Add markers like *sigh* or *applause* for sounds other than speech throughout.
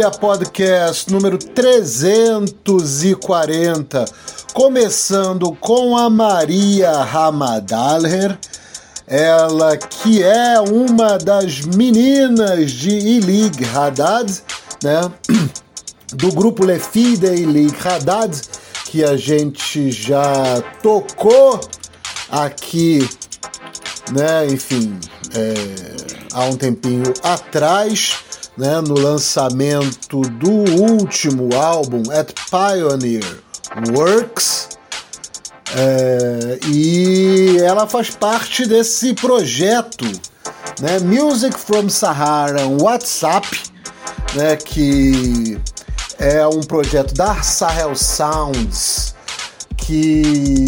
Camarilha Podcast número 340, começando com a Maria Ramadalher, ela que é uma das meninas de Ilig Haddad, né? *clears throat* Do grupo Lefide Ilig Haddad, que a gente já tocou aqui, né? Enfim, é, há um tempinho atrás né, no lançamento do último álbum, At Pioneer Works. É, e ela faz parte desse projeto, né, Music from Sahara WhatsApp, né, que é um projeto da Sahel Sounds que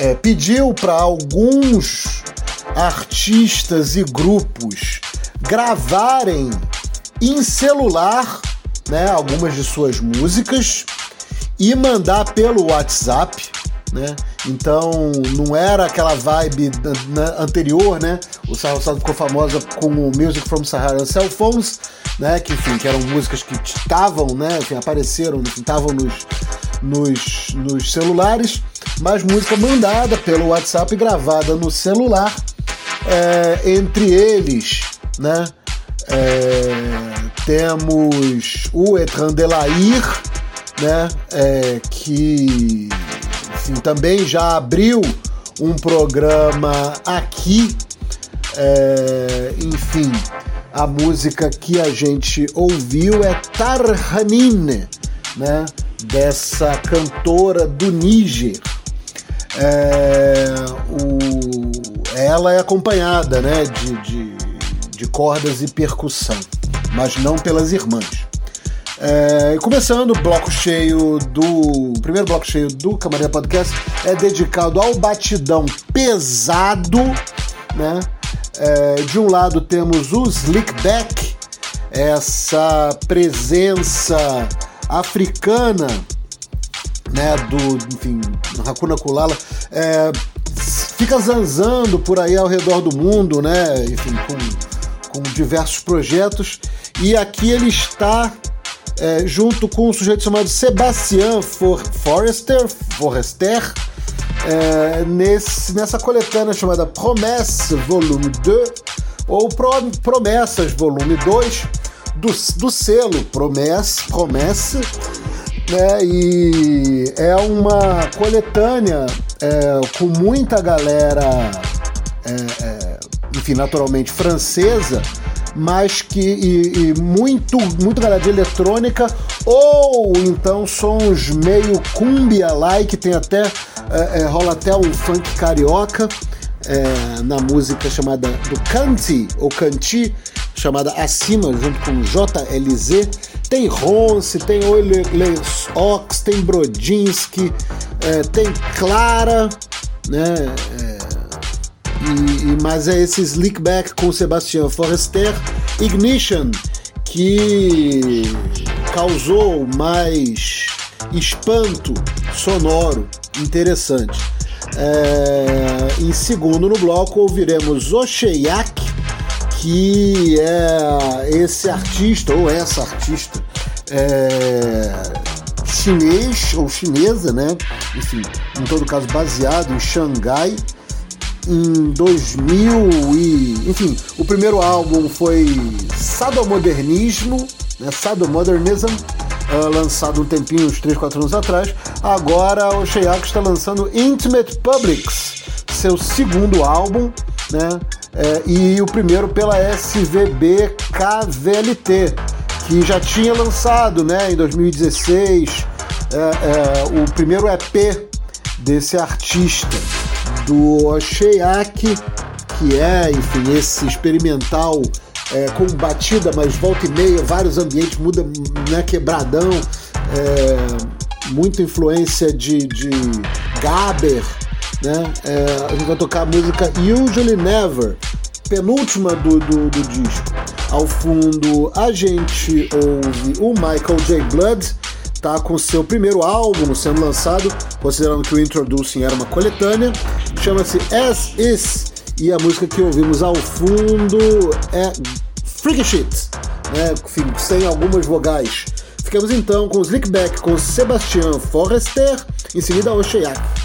é, pediu para alguns artistas e grupos gravarem em celular né, algumas de suas músicas e mandar pelo WhatsApp. Né? Então não era aquela vibe anterior, né? O Sahara ficou famosa com o Music from Sahara Cell Phones, né? Que enfim, que eram músicas que estavam, né? Enfim, apareceram, estavam nos, nos, nos celulares, mas música mandada pelo WhatsApp gravada no celular, é, entre eles né? É, temos o Etran Delair, né? É, que enfim, também já abriu um programa aqui. É, enfim, a música que a gente ouviu é Tarhanine, né? Dessa cantora do Níger. É, o ela é acompanhada né, de, de, de cordas e percussão, mas não pelas irmãs. É, começando o bloco cheio do. O primeiro bloco cheio do Camarinha Podcast é dedicado ao batidão pesado, né? É, de um lado temos o Slickback, essa presença africana, né? Do, enfim, Hakuna Kulala, é, fica zanzando por aí ao redor do mundo, né? Enfim, com, com diversos projetos. E aqui ele está é, junto com um sujeito chamado Sebastian For Forrester, Forrester é, nesse, nessa coletânea chamada Promesse Volume 2, ou Pro, Promessas Volume 2, do, do selo Promesse, Promesse né, e é uma coletânea é, com muita galera, é, é enfim, naturalmente francesa, mas que e, e muito muito galera de eletrônica ou então sons meio cumbia like tem até é, é, rola até um funk carioca é, na música chamada do Canti ou Canti chamada Acima junto com JLZ tem Ronce, tem Oile Ox, tem Brodinski, é, tem Clara, né? E, e, mas é esse Slickback com Sebastian Forrester Ignition que causou mais espanto sonoro interessante. É, em segundo no bloco ouviremos Osheiak, que é esse artista ou essa artista é, chinês ou chinesa, né? Enfim, em todo caso baseado em Xangai em 2000 e, enfim, o primeiro álbum foi Sadomodernismo, né, Sadomodernism, uh, lançado um tempinho, uns 3, 4 anos atrás. Agora o Sheyak está lançando Intimate Publics, seu segundo álbum, né, é, e o primeiro pela SVB KVLT, que já tinha lançado, né, em 2016, é, é, o primeiro EP desse artista do Sheyak, que é, enfim, esse experimental é, com batida, mas volta e meia, vários ambientes, muda, né, quebradão, é, muita influência de, de Gaber, né? É, a gente vai tocar a música Usually Never, penúltima do, do, do disco. Ao fundo, a gente ouve o Michael J. Blood, tá com seu primeiro álbum sendo lançado, considerando que o Introducing era uma coletânea, chama-se As Is, e a música que ouvimos ao fundo é Freaky Shit, né, sem algumas vogais. Ficamos então com o Slickback com Sebastian Forrester, em seguida Osheiak. agora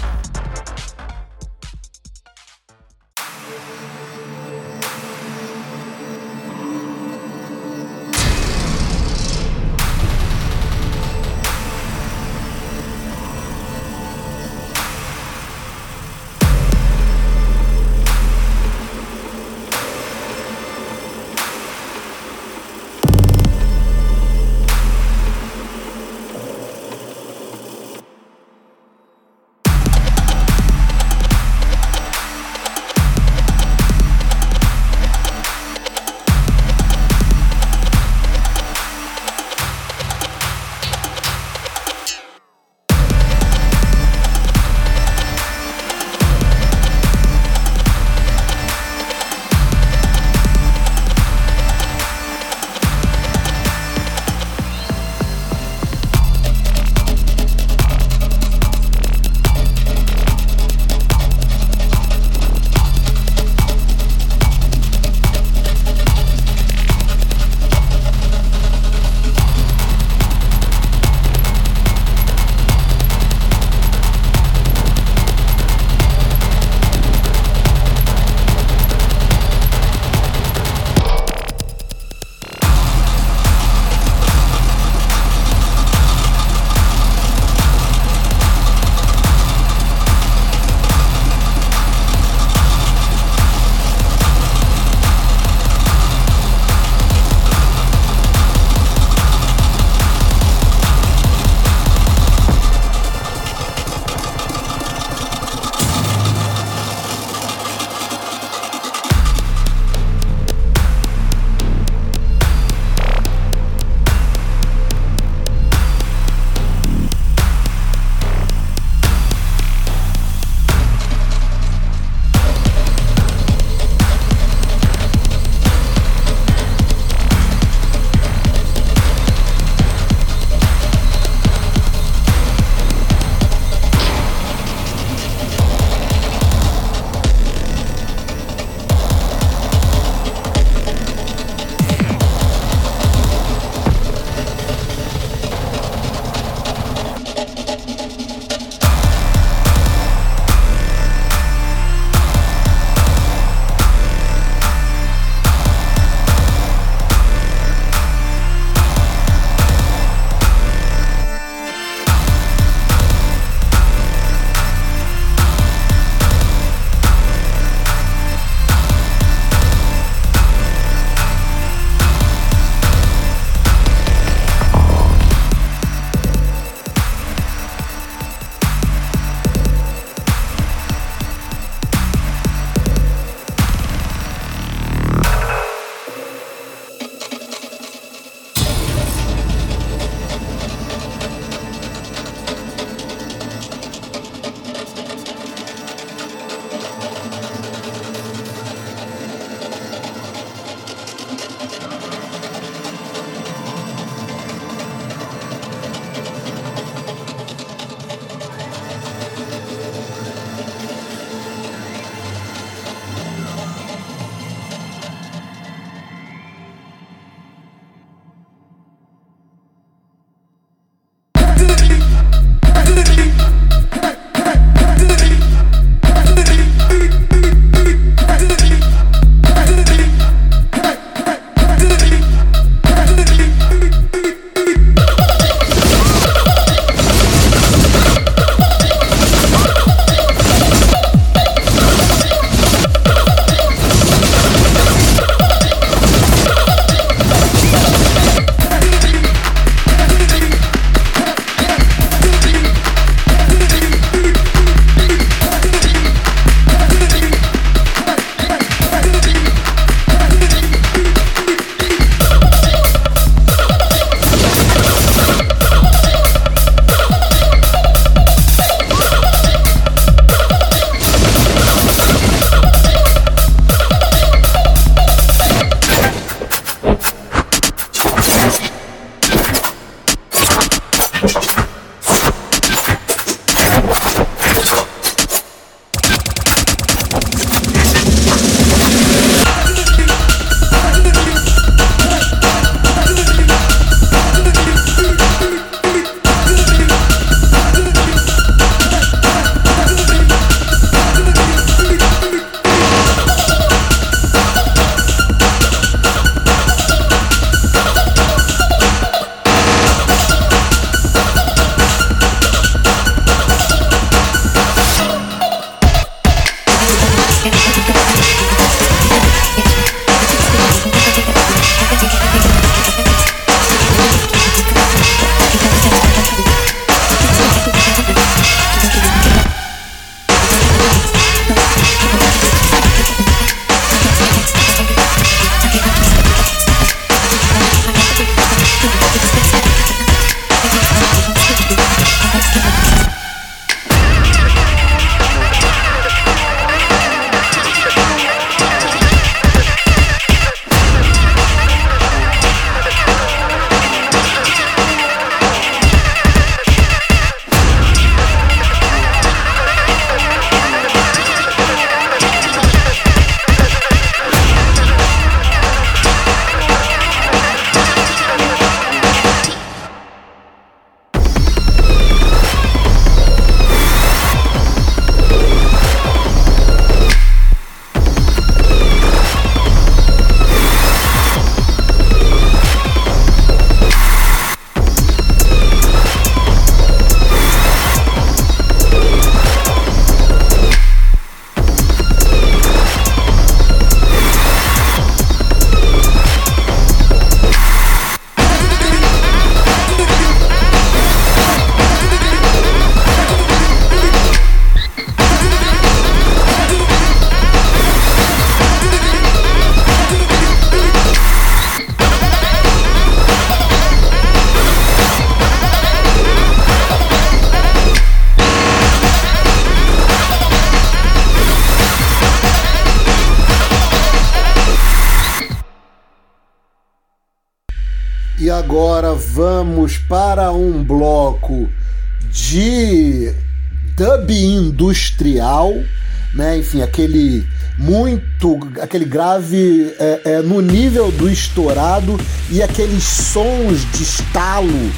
Enfim, aquele muito, aquele grave é, é, no nível do estourado e aqueles sons de estalo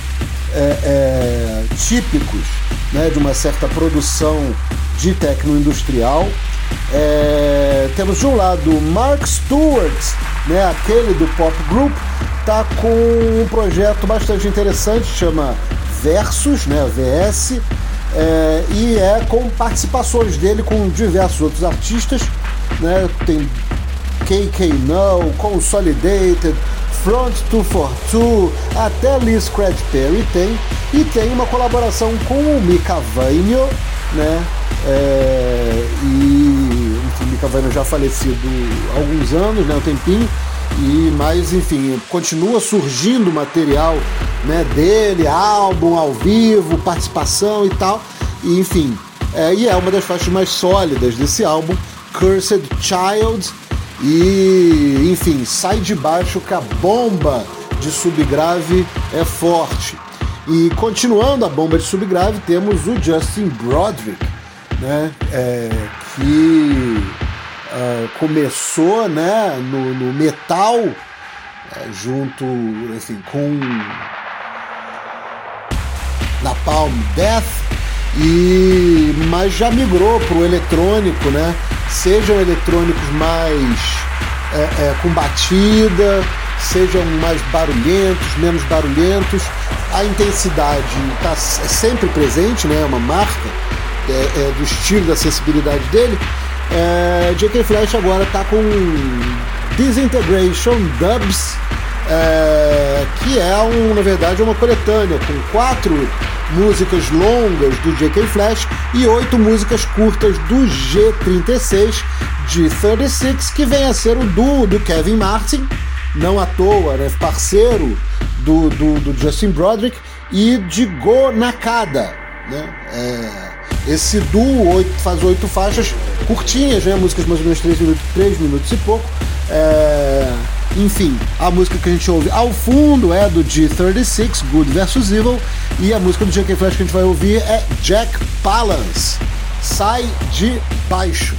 é, é típicos, né? De uma certa produção de tecno industrial. É, temos de um lado Mark Stewart, né? Aquele do pop group está com um projeto bastante interessante, chama Versus, né, VS, é, e é com participações dele com diversos outros artistas, né, tem KK No, Consolidated, Front 242, até Lee Scratch Perry tem, e tem uma colaboração com o Mika Vanyo, né, é, e enfim, Mika Vanyo já falecido há alguns anos, né, um tempinho, e mas enfim continua surgindo material né dele álbum ao vivo participação e tal. E enfim é, e é uma das faixas mais sólidas desse álbum Cursed Child. E enfim sai de baixo que a bomba de subgrave é forte. E continuando a bomba de subgrave temos o Justin Broderick né é, que uh, começou né, no, no metal, uh, junto assim, com Napalm Death, e, mas já migrou para o eletrônico, né? Sejam eletrônicos mais é, é, com batida, sejam mais barulhentos, menos barulhentos. A intensidade está é sempre presente, né? É uma marca é, é, do estilo, da sensibilidade dele, é, J.K. Flash agora está com Disintegration Dubs, é, que é, um, na verdade, uma coletânea com quatro músicas longas do J.K. Flash e oito músicas curtas do G36 de 36, que vem a ser o duo do Kevin Martin, não à toa, né, parceiro do, do, do Justin Broderick, e de Go Nakada. Né? É, esse duo oito, faz oito faixas curtinhas, né? Músicas mais ou menos 3 minutos, 3 minutos e pouco. É... Enfim, a música que a gente ouve ao fundo é do G36, Good vs Evil, e a música do JK Flash que a gente vai ouvir é Jack Palance, Sai de Baixo.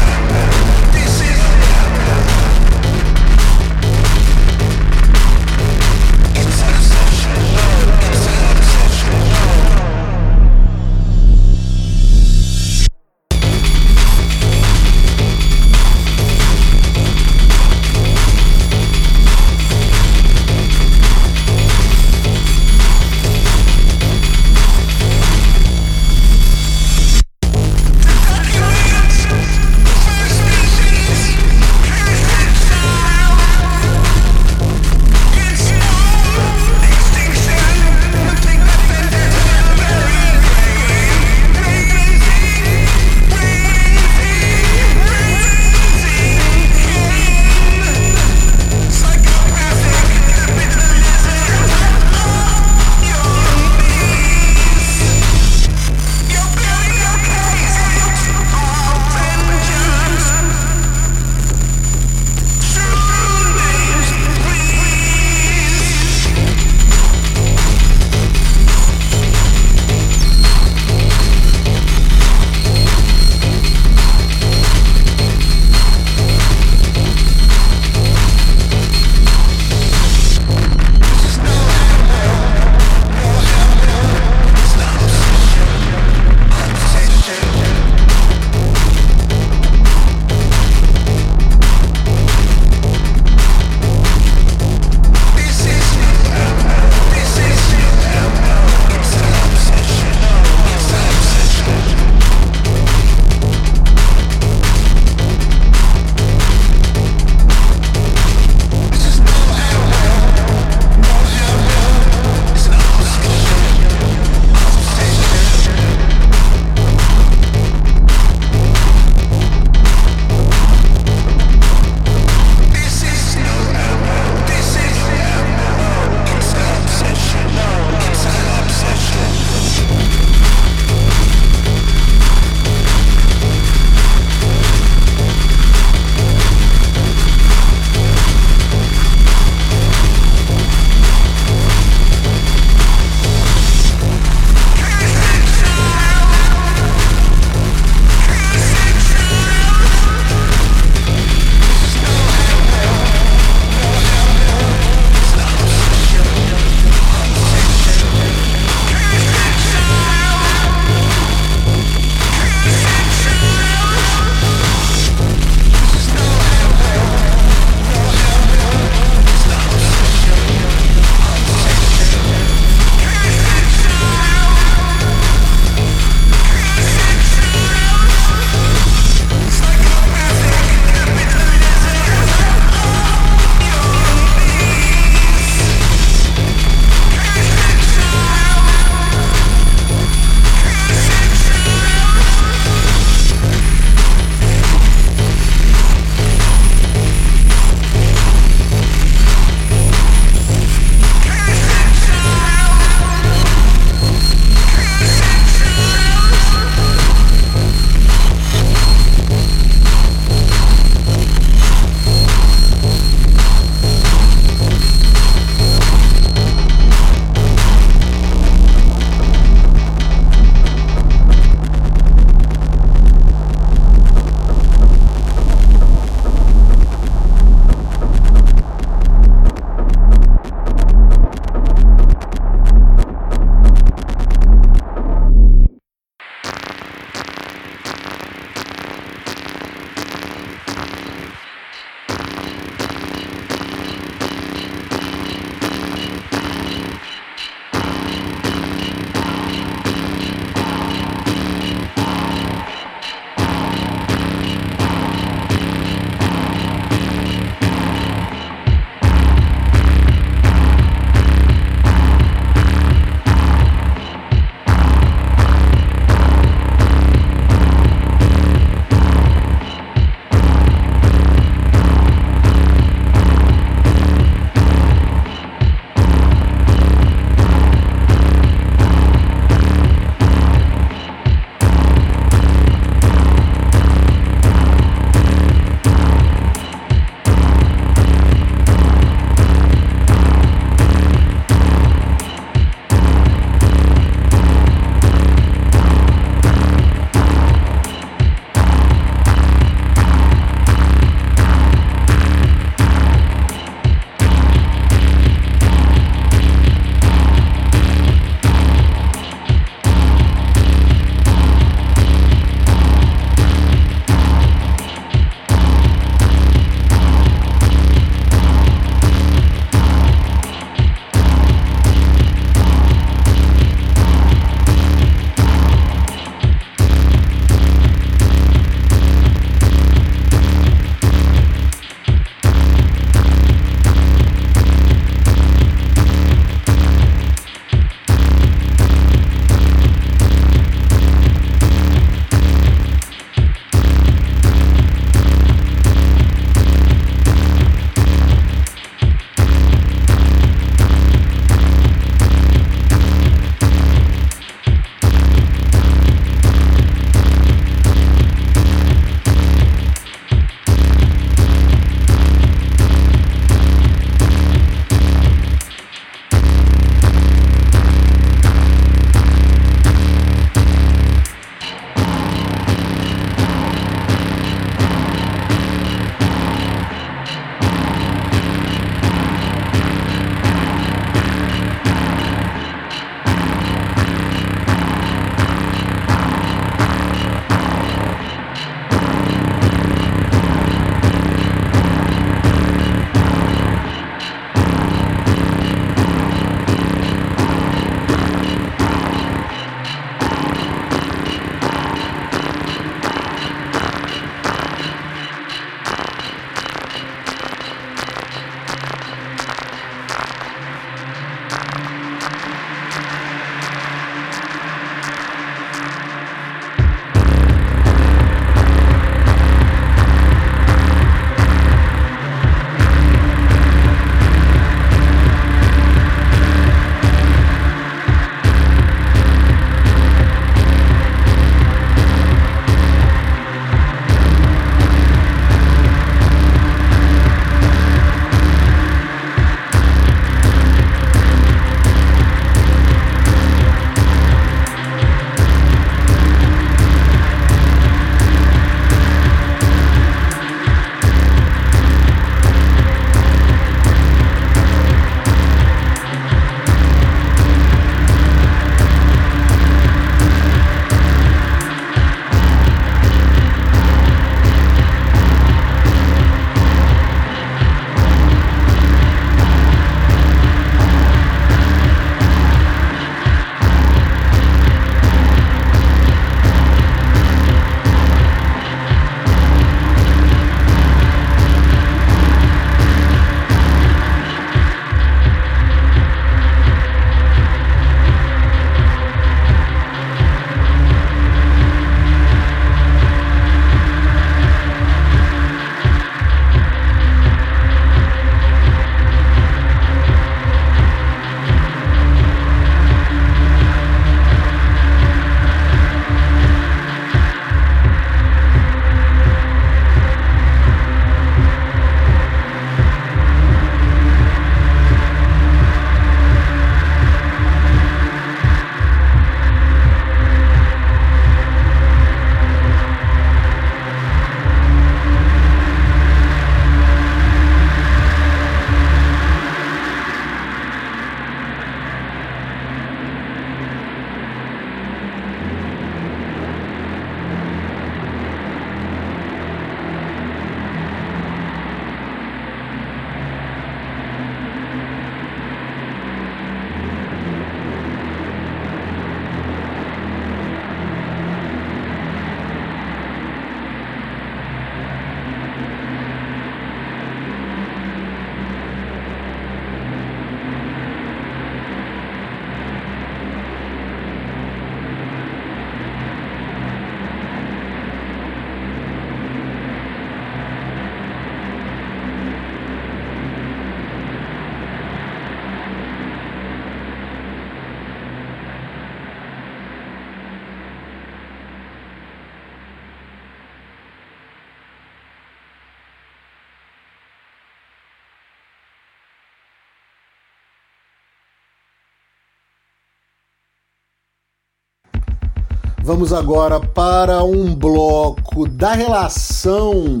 Vamos agora para um bloco da relação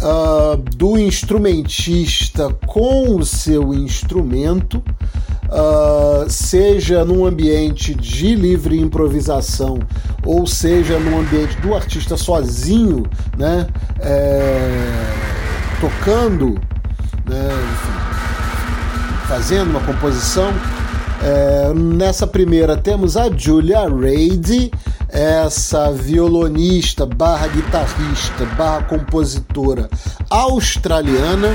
uh, do instrumentista com o seu instrumento, uh, seja num ambiente de livre improvisação ou seja num ambiente do artista sozinho, né, é, tocando, né, enfim, fazendo uma composição. É, nessa primeira temos a Julia Reid, essa violonista barra guitarrista barra compositora australiana.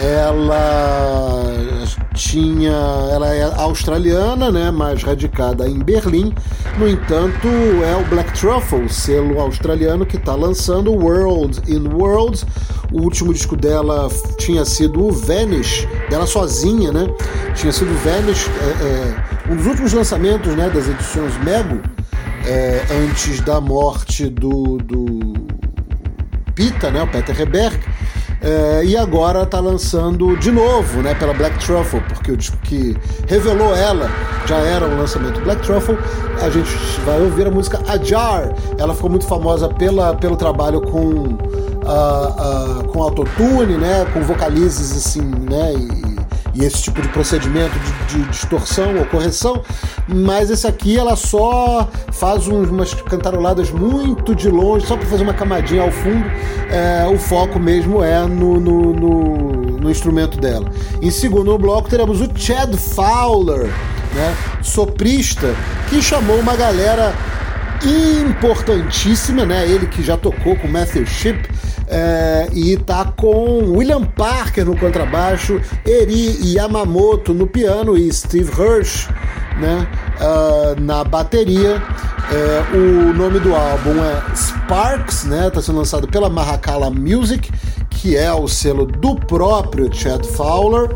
Ela tinha ela é australiana né mas radicada em Berlim. No entanto é o Black Truffle selo australiano que está lançando World in World o último disco dela tinha sido o Vanish dela sozinha né? Tinha sido Vanish é, é, um dos últimos lançamentos né das edições Mego é, antes da morte do, do Pita né o Peter Reberg é, e agora está lançando de novo, né, pela Black Truffle, porque o disco que revelou ela já era um lançamento Black Truffle. A gente vai ouvir a música Ajar. Ela ficou muito famosa pela, pelo trabalho com uh, uh, com autotune, né, com vocalizes assim, né, e, e esse tipo de procedimento de, de, distorção ou correção, mas esse aqui ela só faz umas cantaroladas muito de longe, só para fazer uma camadinha ao fundo. É, o foco mesmo é no, no, no, no instrumento dela. Em segundo bloco teremos o Chad Fowler, né, soprista, que chamou uma galera importantíssima, né? Ele que já tocou com Matthew Shipp é, e tá com William Parker no contrabaixo, Eri Yamamoto no piano e Steve Hirsch né, uh, na bateria. É, o nome do álbum é Sparks, né? Tá sendo lançado pela Mahakala Music, que é o selo do próprio Chad Fowler.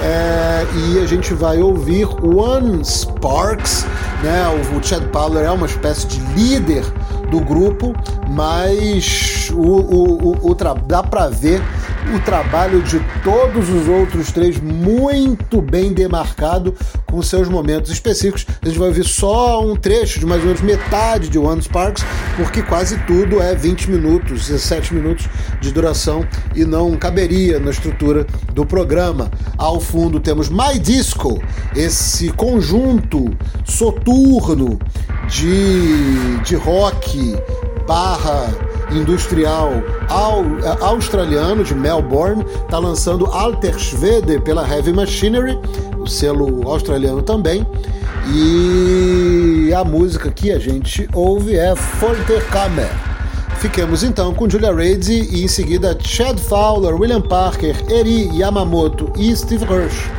É, e a gente vai ouvir One Sparks, né? O, o Chad Fowler é uma espécie de líder do grupo, mas o, o, o, o dá para ver o trabalho de todos os outros três muito bem demarcado, com seus momentos específicos. A gente vai ouvir só um trecho de mais ou menos metade de One Sparks, porque quase tudo é 20 minutos, 17 minutos de duração e não caberia na estrutura do programa. Ao fundo temos My Disco, esse conjunto soturno de, de rock barra industrial australiano de Melbourne, está lançando Alter Schwede pela Heavy Machinery, o selo australiano também. E a música que a gente ouve é Folterkammer. Fiquemos então com Julia Reid e em seguida Chad Fowler, William Parker, Eri Yamamoto e Steve Hirsch.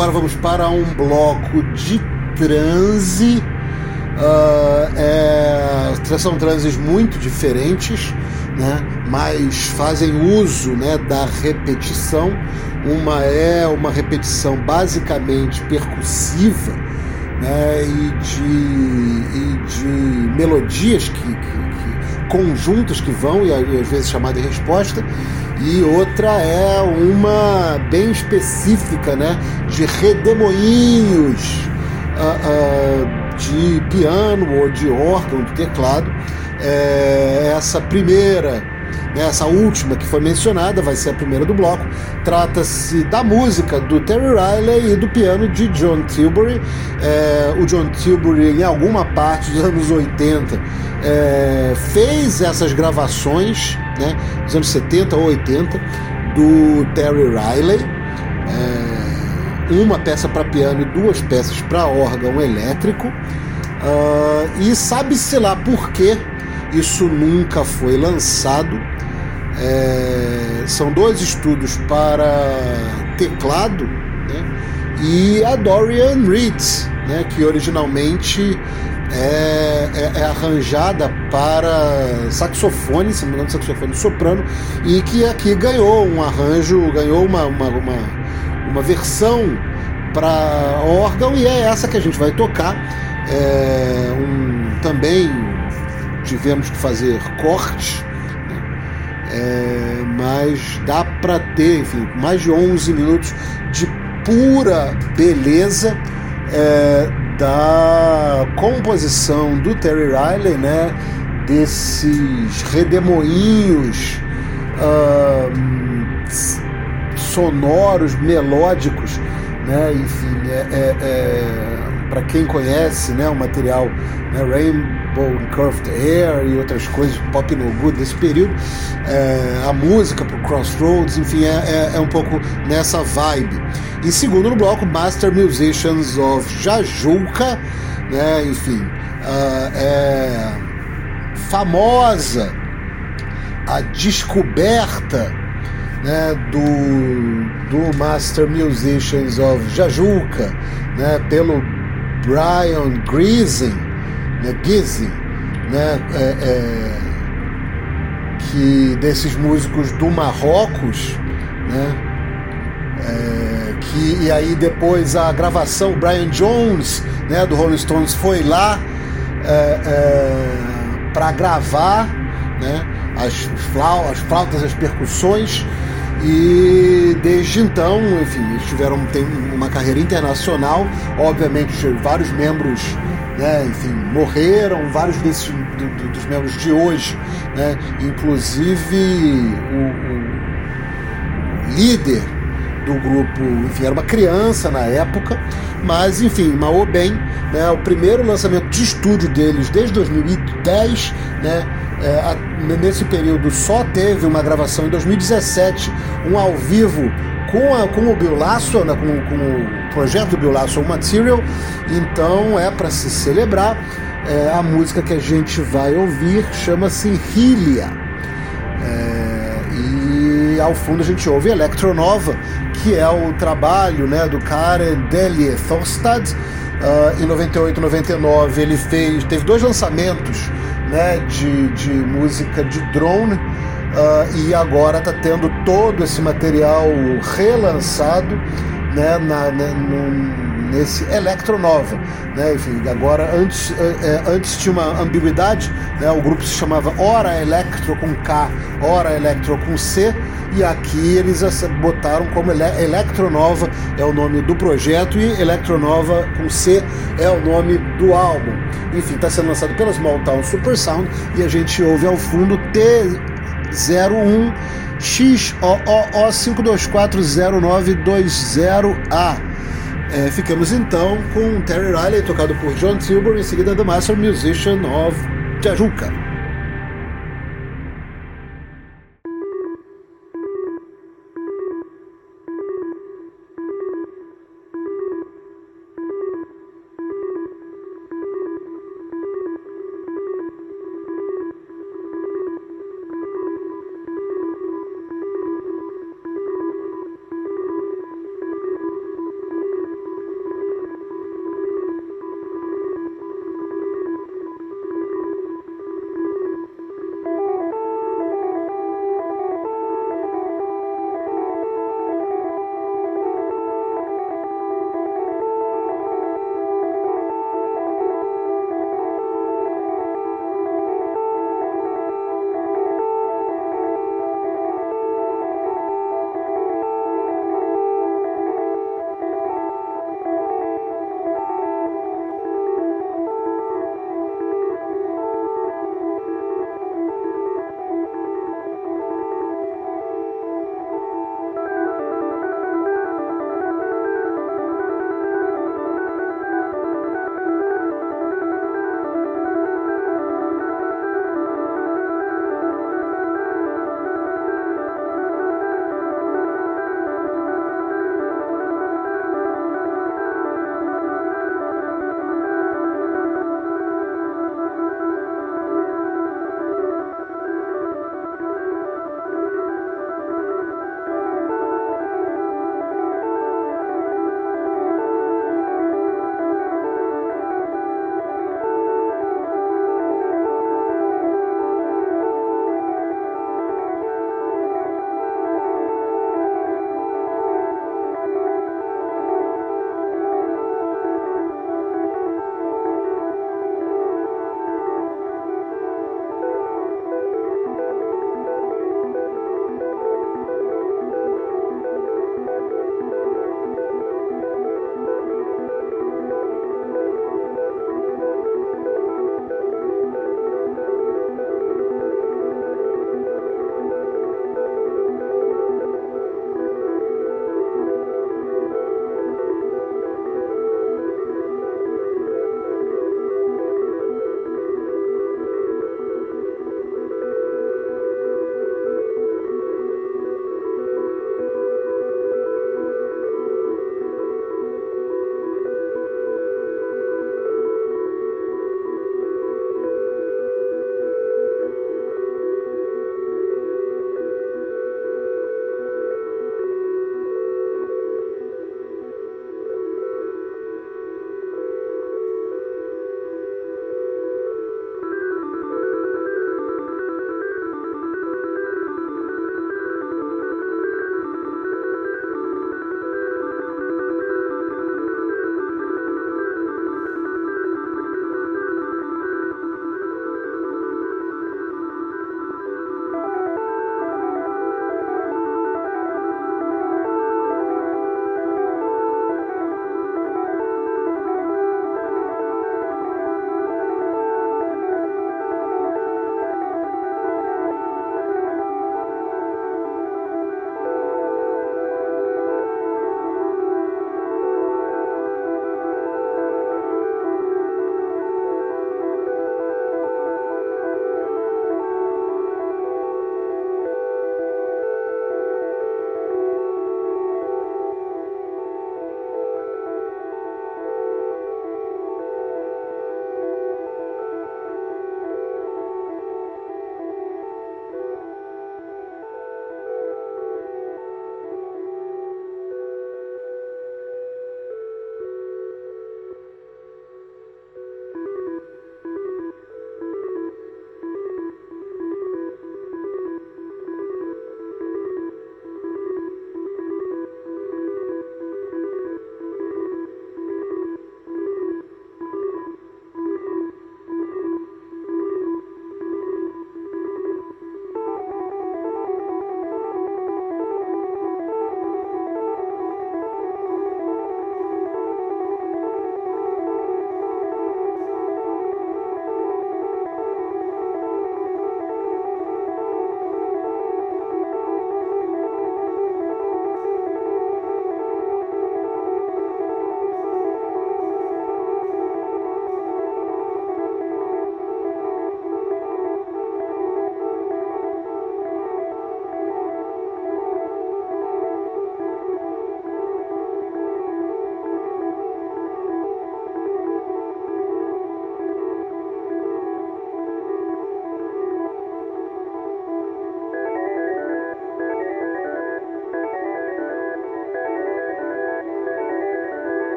Agora vamos para um bloco de transe. Uh, é, são transes muito diferentes, né? mas fazem uso né, da repetição. Uma é uma repetição basicamente percussiva né, e, de, e de melodias que, que, que conjuntos que vão e às vezes chamada de resposta e outra é uma bem específica, né, de redemoinhos uh, uh, de piano ou de órgão, de teclado. É, essa primeira né, essa última que foi mencionada vai ser a primeira do bloco. Trata-se da música do Terry Riley e do piano de John Tilbury. É, o John Tilbury, em alguma parte dos anos 80, é, fez essas gravações, né, dos anos 70 ou 80, do Terry Riley. É, uma peça para piano e duas peças para órgão elétrico. Uh, e sabe-se lá por que isso nunca foi lançado. É, são dois estudos para teclado né, e a Dorian Reed, né, que originalmente é, é, é, arranjada para saxofone, se não me saxofone soprano, e que aqui ganhou um arranjo, ganhou uma, uma, uma, uma versão para órgão, e é essa que a gente vai tocar. É, um, também tivemos que fazer cortes é, mas dá para ter, enfim, mais de 11 minutos de pura beleza é, da composição do Terry Riley, né? Desses redemoinhos uh, sonoros, melódicos, né? Enfim, é, é, é para quem conhece, né? O material né, Rainbow Curved Air e outras coisas, pop no good desse período, é, a música pro Crossroads, enfim, é, é, é, um pouco nessa vibe. E segundo no bloco, Master Musicians of Jajuca, né, enfim, uh, é famosa a descoberta né, do, do Master Musicians of Jajuca, né, pelo Brian Grising, né, Gizzy, né, é, é, que desses músicos do Marrocos, né, é, que e aí depois a gravação Brian Jones, né, do Rolling Stones foi lá é, é, para gravar, né, as flautas, as percussões e desde então, enfim, eles tiveram tem uma carreira internacional, obviamente vários membros né, enfim, morreram vários desses do, do, dos membros de hoje, né, inclusive o, o, líder do grupo, enfim, era uma criança na época, mas enfim, mal bem, né, o primeiro lançamento de estúdio deles desde 2010, né, é, a, nesse período só teve uma gravação em 2017, um ao vivo com, a, com o Bill Lasso, né, com, com, o projeto do Bill Lasso Material, então é para se celebrar. É, a música que a gente vai ouvir chama-se Hylia. É, e ao fundo a gente ouve Electronova, que é o trabalho né, do Karen Delie Thorstad. Uh, em 98 99 ele fez, teve dois lançamentos né, de, de música de drone uh, e agora está tendo todo esse material relançado né, na, né, no, nesse Electronova. Né? Enfim, agora, antes, é, antes tinha uma ambiguidade, né? o grupo se chamava Ora Electro com K, Ora Electro com C, e aqui eles botaram como Ele Electronova é o nome do projeto e Electronova com C é o nome do álbum. Enfim, está sendo lançado pela Small Town Super Sound e a gente ouve ao fundo T 01 XOOO 5240920A. É, ficamos então com Terry Riley, tocado por John Tilbury, em seguida The Master Musician of Jajuca.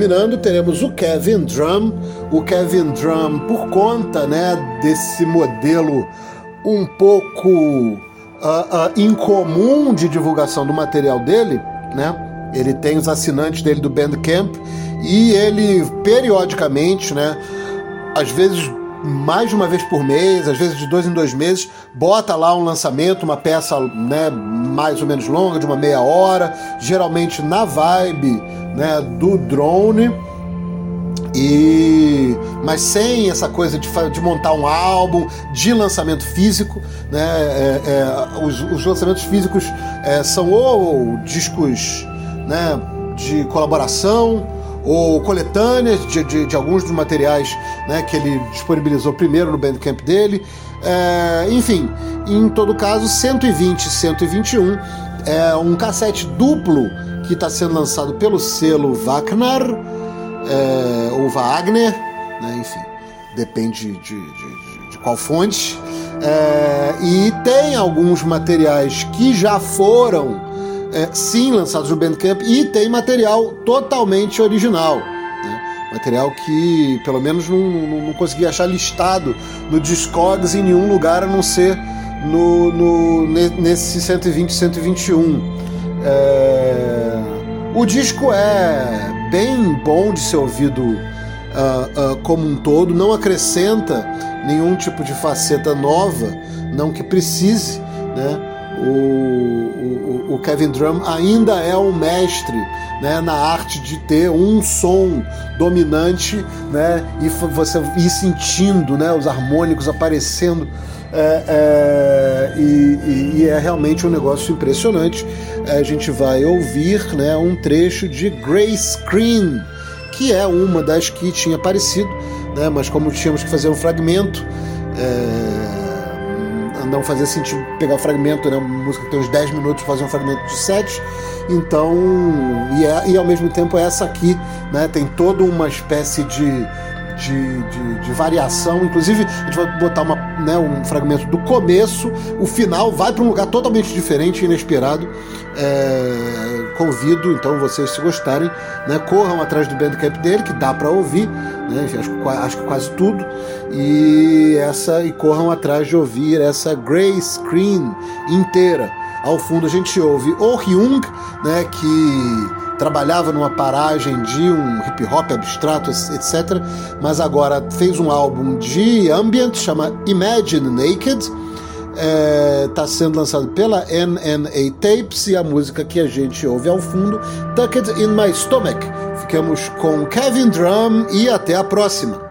Terminando, teremos o Kevin Drum. O Kevin Drum, por conta né, desse modelo um pouco uh, uh, incomum de divulgação do material dele, né? Ele tem os assinantes dele do Bandcamp e ele periodicamente, né? Às vezes mais de uma vez por mês, às vezes de dois em dois meses, bota lá um lançamento, uma peça né, mais ou menos longa, de uma meia hora, geralmente na vibe né, do drone. E mas sem essa coisa de, de montar um álbum, de lançamento físico, né? É, é, os, os, lançamentos físicos é, são ou discos né, de colaboração ou coletâneas de, de, de, alguns dos materiais né, que ele disponibilizou primeiro no Bandcamp dele. É, enfim, em todo caso, 120 e 121 é um cassete duplo que está sendo lançado pelo selo Wagner, é, ou Wagner, né, enfim, depende de, de, de qual fonte. É, e tem alguns materiais que já foram é, sim lançados no Bandcamp e tem material totalmente original. Né? Material que pelo menos não, não, não, consegui achar listado no Discogs em nenhum lugar a não ser no, no nesse 120 121. É... O disco é bem bom de ser ouvido uh, uh, como um todo, não acrescenta nenhum tipo de faceta nova, não que precise, né? O, o, o, Kevin Drum ainda é um mestre né, na arte de ter um som dominante né, e você ir sentindo né, os harmônicos aparecendo. É, é, e, e, é realmente um negócio impressionante. É, a gente vai ouvir né, um trecho de Grey Screen, que é uma das que tinha aparecido, né, mas como tínhamos que fazer um fragmento. É, não fazia sentido pegar o fragmento, né? Uma música que tem uns 10 minutos, fazer um fragmento de 7. Então, e, é, e ao mesmo tempo essa aqui, né? Tem toda uma espécie de, de, de, de, variação. Inclusive, a gente vai botar uma, né, um fragmento do começo, o final vai para um lugar totalmente diferente, inesperado. É, convido, então, vocês, se gostarem, né, corram atrás do Bandcamp dele, que dá para ouvir, né, acho, acho que quase tudo, e essa e corram atrás de ouvir essa Grey Screen inteira. Ao fundo a gente ouve o Hyung, né, que trabalhava numa paragem de um hip hop abstrato, etc. Mas agora fez um álbum de ambient, chama Imagine Naked está é, tá sendo lançado pela NNA Tapes e a música que a gente ouve ao fundo, Tucked in My Stomach. Ficamos com Kevin Drum e até a próxima.